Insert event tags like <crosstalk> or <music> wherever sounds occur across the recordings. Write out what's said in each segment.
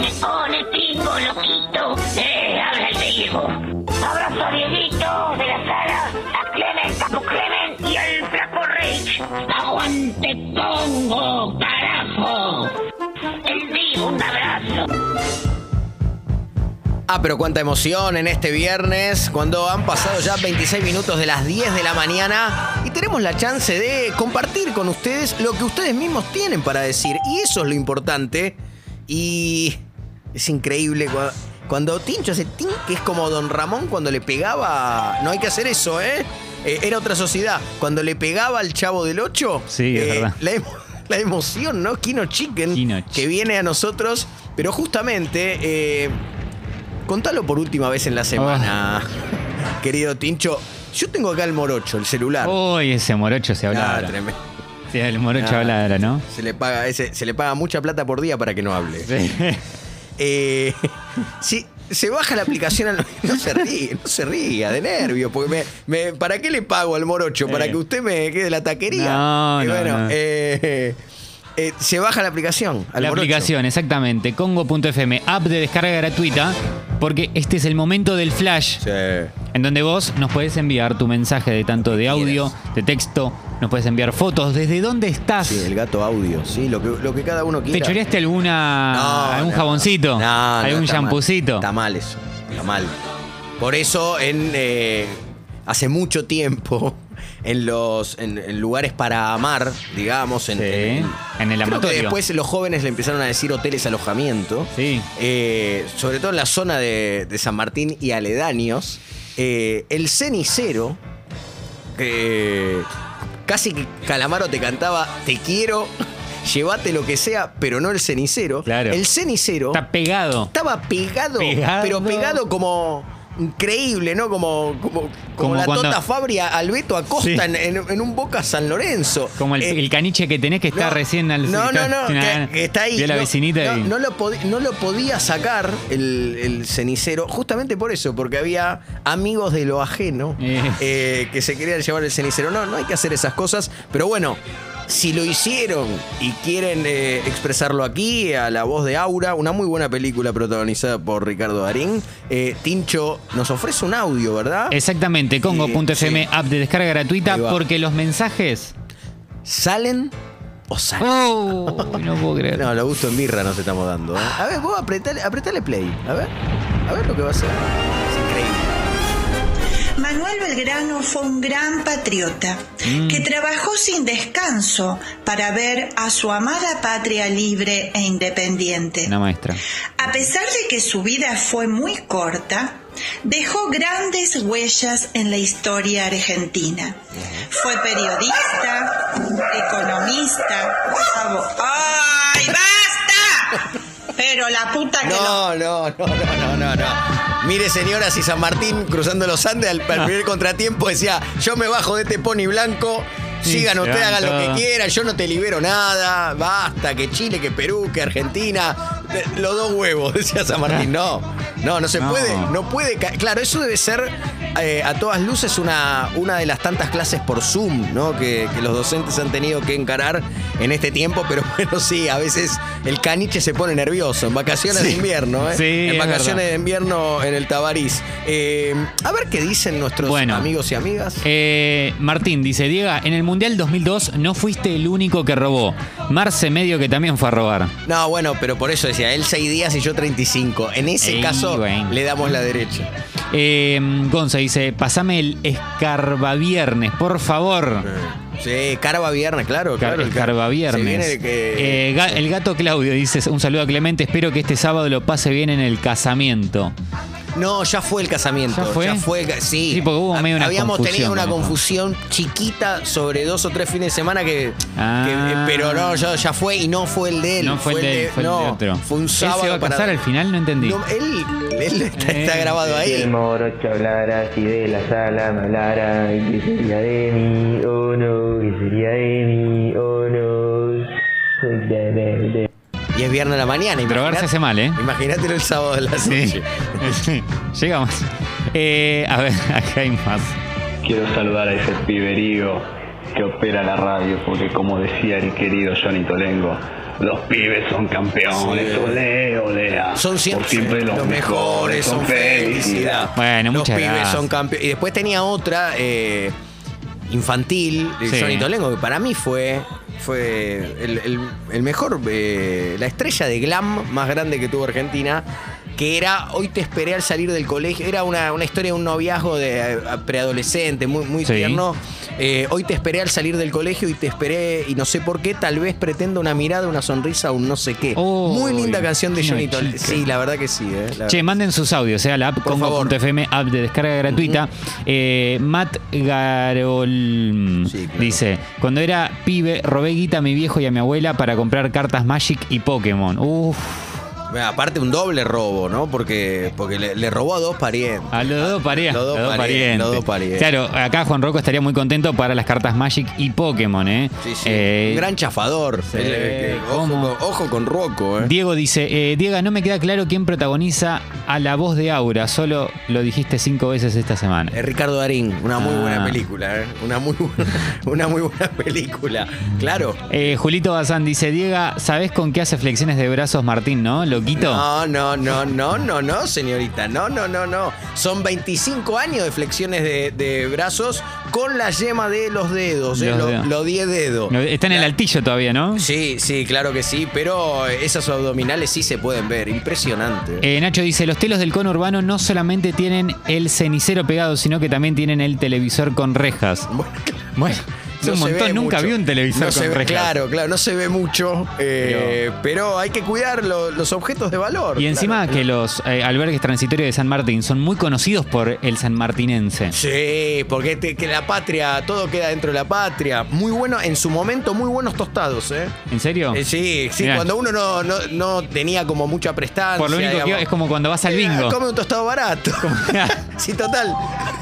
me pone pingo, loquito. Eh, habla el Diego. Abrazo a Dieguito de la sala, a Clement, Capo Clement y al Flaco Rich. Aguante Congo, carajo. El Diego, un abrazo. Ah, pero cuánta emoción en este viernes, cuando han pasado ya 26 minutos de las 10 de la mañana y tenemos la chance de compartir con ustedes lo que ustedes mismos tienen para decir. Y eso es lo importante. Y es increíble cua- cuando Tincho hace tin, que es como Don Ramón cuando le pegaba. No hay que hacer eso, ¿eh? Eh, era otra sociedad. Cuando le pegaba al chavo del 8. Sí, es verdad. La, emo- la emoción, ¿no? Kino Chicken, Kino que viene a nosotros. Pero justamente. eh, Contalo por última vez en la semana, querido Tincho. Yo tengo acá el morocho, el celular. Uy, ese morocho se habla Ah, tremendo. Sí, el morocho Ah. habla ¿no? Se le paga, ese- se le paga mucha plata por día para que no hable. Sí. Eh, <laughs> sí, se baja la aplicación al- <laughs> No se ríe, no se ría de nervio. Porque me, me- ¿Para qué le pago al morocho? ¿Para Eh. que usted me quede la taquería? No, no, bueno, no. eh, eh, se baja la aplicación. Al La morocho. aplicación, exactamente. Congo.fm, app de descarga gratuita, porque este es el momento del flash, Sí. en donde vos nos podés enviar tu mensaje de tanto de audio, de texto, nos puedes enviar fotos, desde dónde estás. Sí, el gato audio, sí, lo que, lo que cada uno ¿Te quiera. choreaste alguna, No, algún no. jaboncito? No, no, ¿Algún está mal. champucito? Está mal eso, está mal. Por eso en eh, hace mucho tiempo <laughs> en los en, en lugares para amar, digamos, en, Sí, en- en el creo que amatorio. después los jóvenes le empezaron a decir hoteles alojamiento. Sí. Eh, sobre todo en la zona de, de San Martín y aledaños. eh, el cenicero, que casi que Calamaro te cantaba Te quiero, llévate lo que sea, pero no el cenicero. Claro. El cenicero Está pegado. estaba pegado, Pegado. pero pegado como increíble, ¿no? Como, como, como, Como la cuando- Tota Fabria al Beto Acosta Sí. en, un Boca San Lorenzo. Como el, Eh, el caniche que tenés que está no, recién al No, no, no, Nah, que, que está ahí. la no, vecinita no, y- no lo no lo podía sacar el, el cenicero, justamente por eso, porque había amigos de lo ajeno <laughs> Eh. eh, que se querían llevar el cenicero. No, no hay que hacer esas cosas, pero bueno. Si lo hicieron y quieren eh, expresarlo aquí a la voz de Aura, una muy buena película protagonizada por Ricardo Darín, Tincho nos ofrece un audio, ¿verdad? Exactamente, Congo.fm, Sí. app de descarga gratuita, porque los mensajes. ¿Salen o salen? ¡Oh! No puedo creer. No, lo gusto en birra nos estamos dando. ¿eh? A ver, vos apretale, apretale play. A ver. A ver lo que va a hacer. Es increíble. Manuel Belgrano fue un gran patriota que trabajó sin descanso para ver a su amada patria libre e independiente. Una maestra. A pesar de que su vida fue muy corta, dejó grandes huellas en la historia argentina. Fue periodista, economista, abo- ¡Ay, basta! Pero la puta que lo No, no, no, no, no, no, no. Mire, señora, si San Martín cruzando los Andes al, al primer contratiempo decía, yo me bajo de este pony blanco, sigan ustedes, hagan lo que quieran, yo no te libero nada, basta, que Chile, que Perú, que Argentina, los dos huevos, <laughs> decía San Martín. No, no, no se No. puede, no puede. ca- Claro, eso debe ser eh, a todas luces una, una de las tantas clases por Zoom, ¿no? Que, que los docentes han tenido que encarar en este tiempo, pero <laughs> bueno, sí, a veces el caniche se pone nervioso en vacaciones de invierno, ¿eh? Sí, en es vacaciones de invierno en el Tabarís. Eh, a ver qué dicen nuestros Bueno. amigos y amigas. Eh, Martín dice, Diego, en el Mundial 2002 no fuiste el único que robó. Marce medio que también fue a robar. No, bueno, pero por eso decía, él seis días y yo 35. En ese Ey, caso, bueno. le damos la derecha. Eh, Gonza dice, pasame el escarbaviernes, por favor. Sí, Carva Viernes, claro, claro. que- Eh, ga- el gato Claudio dice, un saludo a Clemente, espero que este sábado lo pase bien en el casamiento. No, ya fue el casamiento. ¿Ya fue? el ca- sí. Sí, porque hubo medio una Habíamos confusión tenido una confusión chiquita sobre dos o tres fines de semana que. Ah. que- eh, pero no, ya, ya fue y no fue el de él. No fue, el de, fue el de no, otro. Fue un ¿Él sábado. se va a para- casar al final? No entendí. No, él, él <laughs> está, está Eh, grabado Si el ahí. morocho hablara, si de la sala me hablara, ¿y qué sería de mí? Oh no, ¿qué sería de mí? Y es viernes a la mañana. Drogarse imaginate- hace mal, ¿eh? Imagínatelo el sábado de la noche. Sí. Llegamos. Eh, a ver, <laughs> acá hay más. Quiero saludar a ese piberío que opera la radio, porque como decía el querido Johnny Tolengo, Los pibes son campeones, Sí. ole, ole. ah. Son siempre, Por siempre los, mejores, son felicidad. Bueno, Los muchas pibes gracias. son campeones. Y después tenía otra eh, infantil de Sí. Johnny Tolengo, que para mí fue, fue el, mejor, eh, la estrella de glam más grande que tuvo Argentina. Que era Hoy te esperé al salir del colegio. Era una, una historia de un noviazgo de eh, preadolescente, muy, muy Sí. tierno. Eh, hoy te esperé al salir del colegio y te esperé, y no sé por qué, tal vez pretendo una mirada, una sonrisa, un no sé qué. Oh, muy linda canción de Johnny. Sí, la verdad que sí. eh, la Che, manden sus audios, sea la app congo.fm, app de descarga gratuita. Eh, Matt Garol Sí, claro. dice: Cuando era pibe, robé guita a mi viejo y a mi abuela para comprar cartas Magic y Pokémon. Uf, Bueno, Aparte un doble robo, ¿no? Porque, porque le, le robó a dos parientes. a los dos parientes. Los dos parientes, los dos parientes. Claro, acá Juan Rocco estaría muy contento para las cartas Magic y Pokémon, ¿eh? Sí, sí. Eh, un gran chafador. sí, el- ojo, con, ojo con Rocco, ¿eh? Diego dice, eh, Diego, no me queda claro quién protagoniza a la voz de Aura, solo lo dijiste cinco veces esta semana. Ricardo Darín, una muy Ah. buena película, ¿eh? Una muy buena, <laughs> una muy buena película. Claro. Eh, Julito Bazán dice, Diego, ¿sabés con qué hace flexiones de brazos Martín, no? ¿Loquito? No, no, no, no, no, no, señorita. No, no, no, no. Son 25 años de flexiones de, de brazos con la yema de los dedos, ¿eh? Los Los dedos. los 10 dedos. Está en el altillo todavía, ¿no? Sí, sí, claro que sí, pero esos abdominales sí se pueden ver. Impresionante. Eh, Nacho dice, los telos del cono urbano no solamente tienen el cenicero pegado, sino que también tienen el televisor con rejas. Bueno, es No un montón, nunca mucho. vi un televisor No con ve-. Claro, claro, no se ve mucho, eh, pero, hay que cuidar lo- los objetos de valor. Y encima claro. que los eh, albergues transitorios de San Martín son muy conocidos por el sanmartinense. Sí, porque te- que la patria, todo queda dentro de la patria. Muy bueno, en su momento, muy buenos tostados, ¿eh? ¿En serio? Eh, sí, sí, Mirá. cuando uno no, no, no tenía como mucha prestancia. Por lo único que es como cuando vas al bingo. Come un tostado barato. <laughs> sí, total.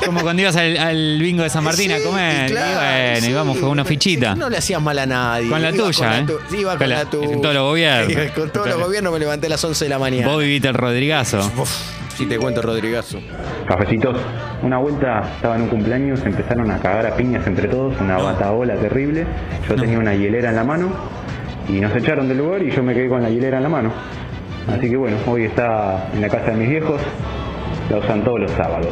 Como cuando ibas al, al bingo de San Martín a Sí, comer. claro, y bueno, sí. íbamos con una fichita. No le hacías mal a nadie. Con la Iba tuya, con la ¿eh? tu- Sí, iba con, Con la, la- tuya. en todos los gobiernos. Con todos los gobiernos me levanté a las 11 de la mañana. Vos viviste el Rodrigazo. Uf, si te cuento, Rodrigazo. Cafecitos. Una vuelta estaba en un cumpleaños, empezaron a cagar a piñas entre todos, una bataola terrible. Yo tenía una hielera en la mano y nos echaron del lugar y yo me quedé con la hielera en la mano. Así que bueno, hoy está en la casa de mis viejos, la usan todos los sábados.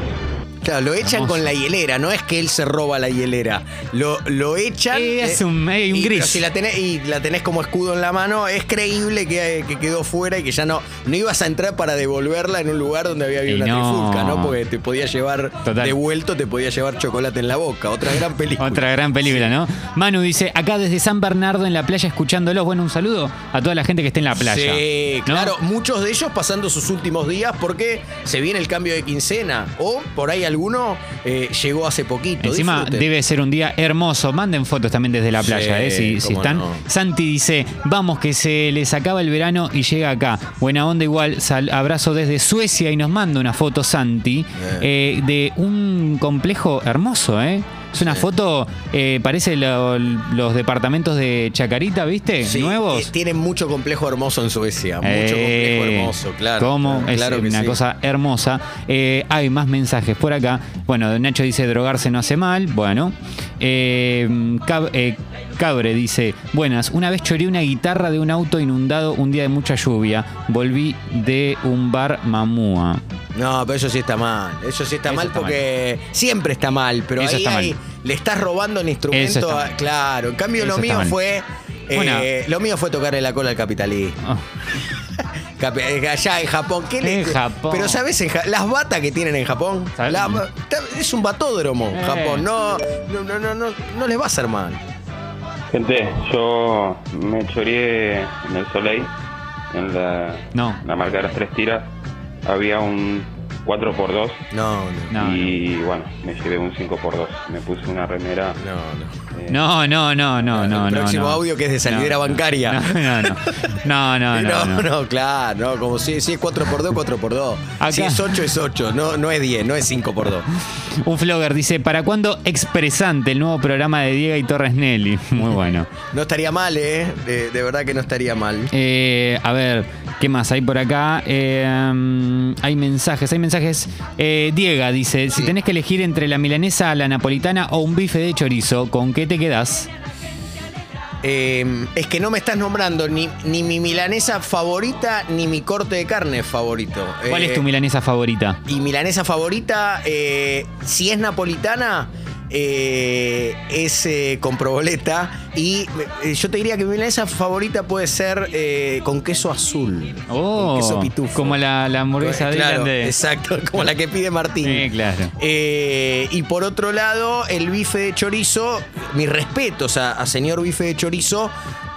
Claro, lo echan Hermoso. con la hielera, no es que él se roba la hielera. Lo, lo echan. Eh, es un- eh, un y, gris. Si la tenés, y la tenés como escudo en la mano, es creíble que, que quedó fuera y que ya no, no ibas a entrar para devolverla en un lugar donde había habido Y una no. trifulca, ¿no? Porque te podía llevar Total. devuelto, te podía llevar chocolate en la boca. Otra gran película. Otra gran película, ¿no? Manu dice, acá desde San Bernardo en la playa escuchándolos. Bueno, un saludo a toda la gente que esté en la playa. Sí, ¿no? claro, muchos de ellos pasando sus últimos días porque se viene el cambio de quincena. O por ahí alguno eh, llegó hace poquito. Encima Disfruten. debe ser un día hermoso. Manden fotos también desde la playa, Sí, ¿eh? Si, están. no. Santi dice, vamos que se les acaba el verano y llega acá. Buena onda igual. Sal- abrazo desde Suecia y nos manda una foto Santi eh, de un complejo hermoso, ¿eh? Es una foto, eh, parece lo- los departamentos de Chacarita, ¿viste? Sí, Nuevos. eh, tienen mucho complejo hermoso en Suecia. Mucho Eh, complejo hermoso, claro. ¿Cómo? Claro, es claro que una sí. cosa hermosa. Eh, hay más mensajes por acá. Bueno, Nacho dice drogarse no hace mal. Bueno. Eh, Cab- eh, Cabre dice, buenas, una vez choré una guitarra de un auto inundado un día de mucha lluvia. Volví de un bar mamúa. No, pero eso sí está mal. Eso sí está Eso mal está porque siempre está mal, pero Eso ahí, está mal. Le estás robando el instrumento. a- claro, en cambio Eso lo mío fue. eh, Bueno. Lo mío fue tocarle la cola al capitalismo. <laughs> Oh, Allá en Japón. ¿qué le- En Japón. Pero ¿sabes en Ja- las batas que tienen en Japón? Es un batódromo, Eh. Japón. No, no, no, no, no, no les va a hacer mal. Gente, yo me choreé en el Soleil, en la, No. la marca de las tres tiras. Había un 4x2 No, no, no, y bueno, me llevé un 5x2. Me puse una remera. no, no. eh, no, no, no, no, El no, no. próximo no. audio que es de salidera No, bancaria. No, no, no. No, no, <laughs> no. no, no. no, claro, no, como si, si es 4x2, 4x2. Acá- Si es 8, es 8, no, no es 10, no es 5x2. <laughs> Un flogger dice, ¿para cuándo Expresante, el nuevo programa de Diego y Torres Nelly? <laughs> Muy bueno. No estaría mal, ¿eh? De, de verdad que no estaría mal. Eh, a ver, ¿qué más hay por acá? Eh, mm, hay mensajes, hay mensajes. Eh, Diego dice, si tenés que elegir entre la milanesa, la napolitana o un bife de chorizo, ¿con qué te quedás? Eh, es que no me estás nombrando ni, ni mi milanesa favorita ni mi corte de carne favorito. ¿Cuál Eh, es tu milanesa favorita? Y milanesa favorita, eh, si es napolitana, eh, es eh, con proboleta. Y eh, yo te diría que mi milanesa favorita puede ser eh, con queso azul. Oh, con queso pitufo. como la, la hamburguesa de Claro, grande. exacto, <laughs> como la que pide Martín. Claro. Eh, y por otro lado, el bife de chorizo, mis respetos a, a señor bife de chorizo,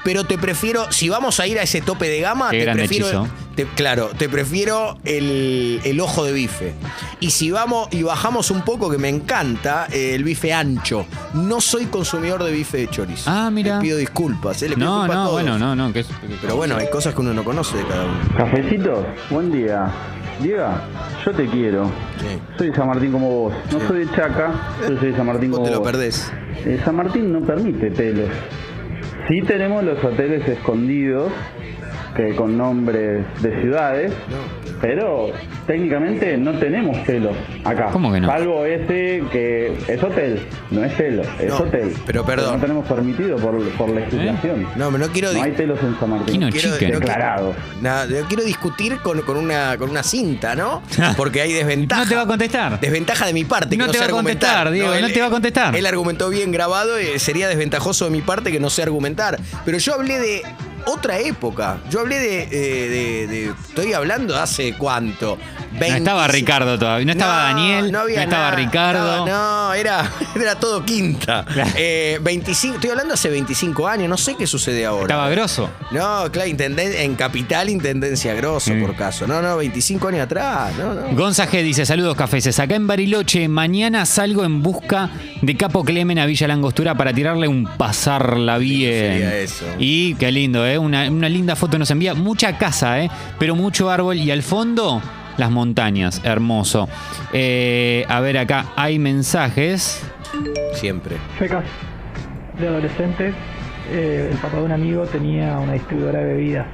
pero te prefiero, si vamos a ir a ese tope de gama, Qué te prefiero. hechizo. Te- claro, te prefiero el, el ojo de bife. Y si vamos y bajamos un poco, que me encanta, eh, el bife ancho. No soy consumidor de bife de chorizo. Ah, mira. Le pido disculpas, eh, le pido No, disculpas a no, todos. bueno, no, no. Que es- Pero bueno, hay cosas que uno no conoce de cada uno. Cafecito, buen día. Diego, yo te quiero. Sí. Soy de San Martín como vos. No soy de Chaca, yo soy de San Martín Vos como te lo vos. perdés. Eh, San Martín no permite telos. Sí tenemos los hoteles escondidos, que con nombres de ciudades, pero técnicamente no tenemos telos acá. ¿Cómo que no? Salvo ese que es hotel, no es telo, es No, hotel. pero perdón. no tenemos permitido por, por legislación. No, no quiero No hay telos en San Martín. No quiero- chicken. no quiero- discutir con, con una, con una cinta, ¿no? <laughs> Porque hay desventaja. No te va a contestar. Desventaja de mi parte. No que no te va a contestar. Diego, no él- te va a contestar. Él argumentó bien grabado y sería desventajoso de mi parte que no sé argumentar. Pero yo hablé de otra época. Yo hablé de. eh, de- de- estoy hablando hace cuánto. No estaba 25 Ricardo todavía. No estaba Daniel. No, había estaba nada. Ricardo. No, no, era, <laughs> era todo quinta. Eh, 25, estoy hablando hace 25 años, no sé qué sucede ahora. Estaba grosso. No, claro, intenden- en Capital, Intendencia Grosso, Sí. por caso. No, no, 25 años atrás. No, no. Gonza G dice, saludos cafeses. Acá en Bariloche, mañana salgo en busca de Capo Clemen a Villa Langostura para tirarle un pasarla bien. sería eso. Y qué lindo, ¿eh? Una, una linda foto nos envía. Mucha casa, ¿eh? Pero mucho árbol y al fondo las montañas. Hermoso. Eh, a ver, acá hay mensajes. Siempre. Fecas de adolescentes, eh, el papá de un amigo tenía una distribuidora de bebidas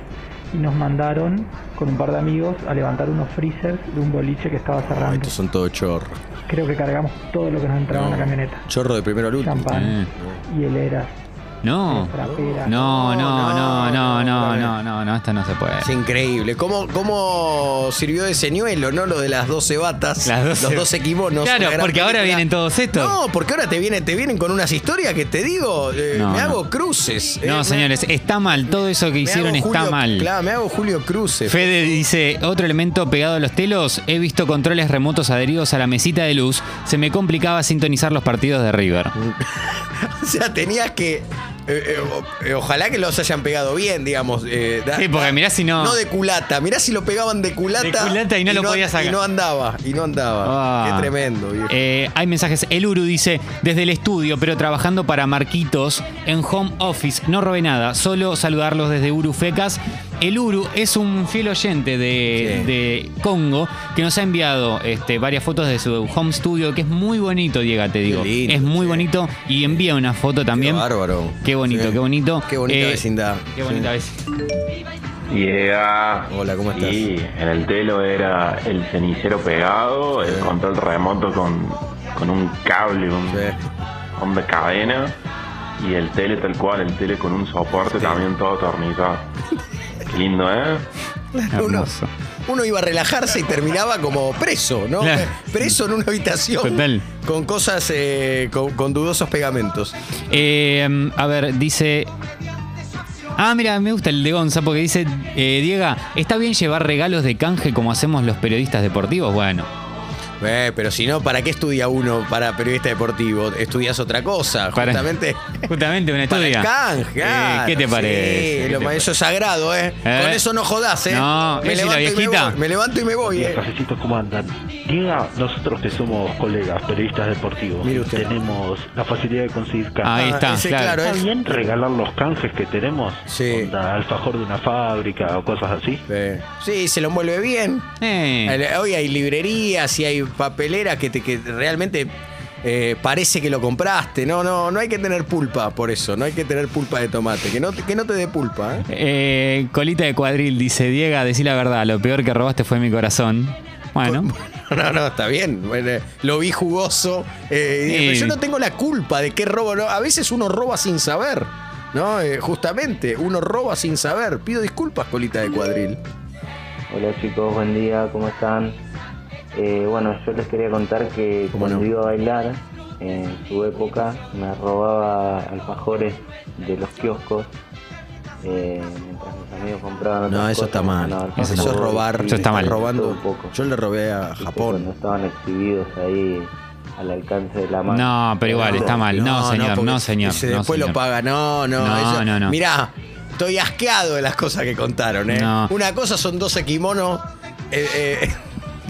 y nos mandaron con un par de amigos a levantar unos freezers de un boliche que estaba No, cerrando. estos son todos chorros. Creo que cargamos todo lo que nos entraba en la camioneta. Chorro de primero al último. Champán, hieleras, no. No, no, no, no, no, no, no, no, esto no se puede. Es increíble. ¿Cómo, cómo sirvió de señuelo, no? Lo de las 12 batas, las 12 los 12 kimonos. Claro, porque ahora vienen todos estos. No, porque ahora te vienen, te vienen con unas historias que te digo, eh, me hago cruces. No, eh, señores, está mal. Todo eso que hicieron está mal. Claro, me hago Julio Cruces. Fede dice, otro elemento pegado a los telos, he visto controles remotos adheridos a la mesita de luz. Se me complicaba sintonizar los partidos de River. <laughs> o sea, tenías que eh, eh, eh, ojalá que los hayan pegado bien, digamos. eh, da- Sí, porque mirá si no- No de culata. Mirá si lo pegaban de culata. De culata y no lo podías sacar. Y no andaba. Y no andaba. Ah. Qué tremendo, viejo. Eh, hay mensajes. El Uru dice, desde el estudio, pero trabajando para Marquitos en home office. No robé nada, solo saludarlos desde Uru Fecas. El Uru es un fiel oyente de, Sí. de Congo que nos ha enviado este, varias fotos de su home studio, que es muy bonito, Diego, te digo. lindo, es muy sí. bonito y envía una foto también. Qué bárbaro. Qué bonito, Sí. qué bonito. Qué bonita Eh, vecindad. Qué bonita Sí. vecindad. Hola, ¿cómo estás? Y en el telo era el cenicero pegado, el Sí. control remoto con, con un cable, un, Sí. un de cadena. Y el tele tal cual, el tele con un soporte Sí. también todo atornillado. <laughs> Qué lindo, ¿eh? Uno, Hermoso. uno iba a relajarse y terminaba como preso, ¿no? Claro. Preso en una habitación. Total. Con cosas, eh, con, con dudosos pegamentos. Eh, a ver, dice. Ah, mira, me gusta el de Gonza porque dice, eh, Diego, ¿está bien llevar regalos de canje como hacemos los periodistas deportivos? Bueno, Eh, pero si no, ¿para qué estudia uno para periodista deportivo? Estudias otra cosa, Para- justamente. justamente una <laughs> Para el estudia. canje, Eh, ¿Qué te sí, parece? ¿Qué lo- te eso es sagrado, ¿eh? ¿Eh? Con eso no jodás, ¿eh? No, me ¿ves si la levanto, y me, viejita? voy, me levanto y me voy, ¿eh? Cafecitos, ¿cómo andan? Diga, nosotros que somos colegas, periodistas deportivos, Mire usted. tenemos la facilidad de conseguir canjes. Ahí está, ese, claro. claro, ¿Está es- bien regalar los canjes que tenemos? Sí. Onda, alfajor de una fábrica o cosas así. Sí. Sí, se lo envuelve bien. Eh, Hoy hay librerías y hay papeleras que, te, que realmente eh, parece que lo compraste. No, no, no hay que tener pulpa por eso. No hay que tener pulpa de tomate. Que no, te- que no te dé pulpa. ¿eh? eh, colita de cuadril dice, Diego, decí la verdad, lo peor que robaste fue mi corazón. Bueno, <laughs> No, no, está bien. Bueno, lo vi jugoso. eh, pero yo no tengo la culpa de qué robo. no. A veces uno roba sin saber. ¿no? Eh, justamente, uno roba sin saber. Pido disculpas, colita de cuadril. Hola chicos, buen día, ¿cómo están? Eh, bueno, yo les quería contar que cuando iba a bailar, en su época, me robaba alfajores de los kioscos. eh, mientras mis amigos compraban No, eso cosas, está mal. ganaban Eso es robar. Eso está mal. robando. un poco. Yo le robé a Japón. Cuando estaban exhibidos ahí al alcance de la mano. No, pero igual, está mal. No, señor, no, señor. ese no, después señor. lo paga. No, no. No, eso- no, no. Mirá, estoy asqueado de las cosas que contaron, ¿eh? No. Una cosa son 12 kimonos. eh, eh,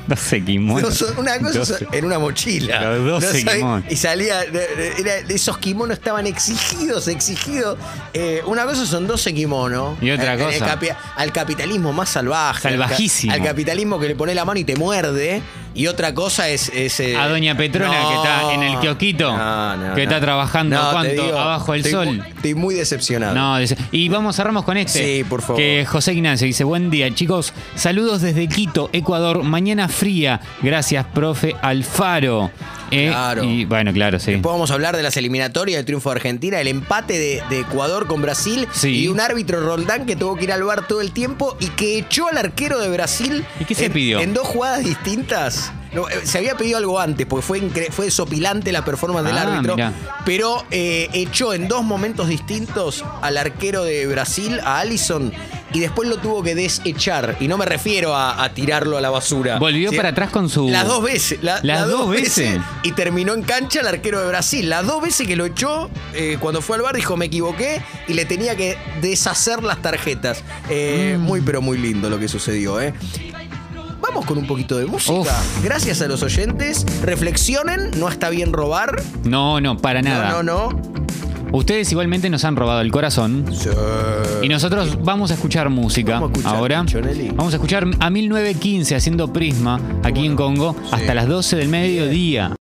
No kimono. no son- una cosa en una mochila. Los 12 sabés, kimonos. Y salía. era- esos kimonos estaban exigidos, exigidos. Eh, una cosa son 12 kimonos. Y otra cosa. al capitalismo más salvaje. al Salvajísimo. Al, capitalismo que le pone la mano y te muerde. Y otra cosa es. es, eh, A Doña Petrona, no, que está en el kiosquito, no, no, que está trabajando, ¿cuánto? digo, Abajo del sol. muy- estoy muy decepcionado. No, y vamos, cerramos con este. Sí, por favor. Que José Ignacio dice, buen día chicos, saludos desde Quito, Ecuador, mañana fría, gracias profe Alfaro. Eh, Claro. Y bueno, claro, sí. Después vamos a hablar de las eliminatorias, del triunfo de Argentina, el empate de, de Ecuador con Brasil Sí. y un árbitro Roldán que tuvo que ir al bar todo el tiempo y que echó al arquero de Brasil. ¿Y qué se en, pidió? En dos jugadas distintas. No, eh, se había pedido algo antes, porque fue, fue sopilante la performance del Ah, árbitro. mirá. Pero eh, echó en dos momentos distintos al arquero de Brasil, a Allison, y después lo tuvo que desechar. Y no me refiero a, a tirarlo a la basura. Volvió Sí, para atrás con su... Las dos veces. la- Las dos veces. Y terminó en cancha el arquero de Brasil. Las dos veces que lo echó, eh, cuando fue al bar, dijo: Me equivoqué y le tenía que deshacer las tarjetas. Eh, Mm. Muy, pero muy lindo lo que sucedió, ¿eh? Vamos con un poquito de música. Gracias a los oyentes. Reflexionen, no está bien robar. No, no, para nada. No, no, no. Ustedes igualmente nos han robado el corazón. Y nosotros vamos a escuchar música Vamos a escuchar, ahora. Vamos a escuchar a 1915 haciendo Prisma aquí en Congo hasta las 12 del mediodía.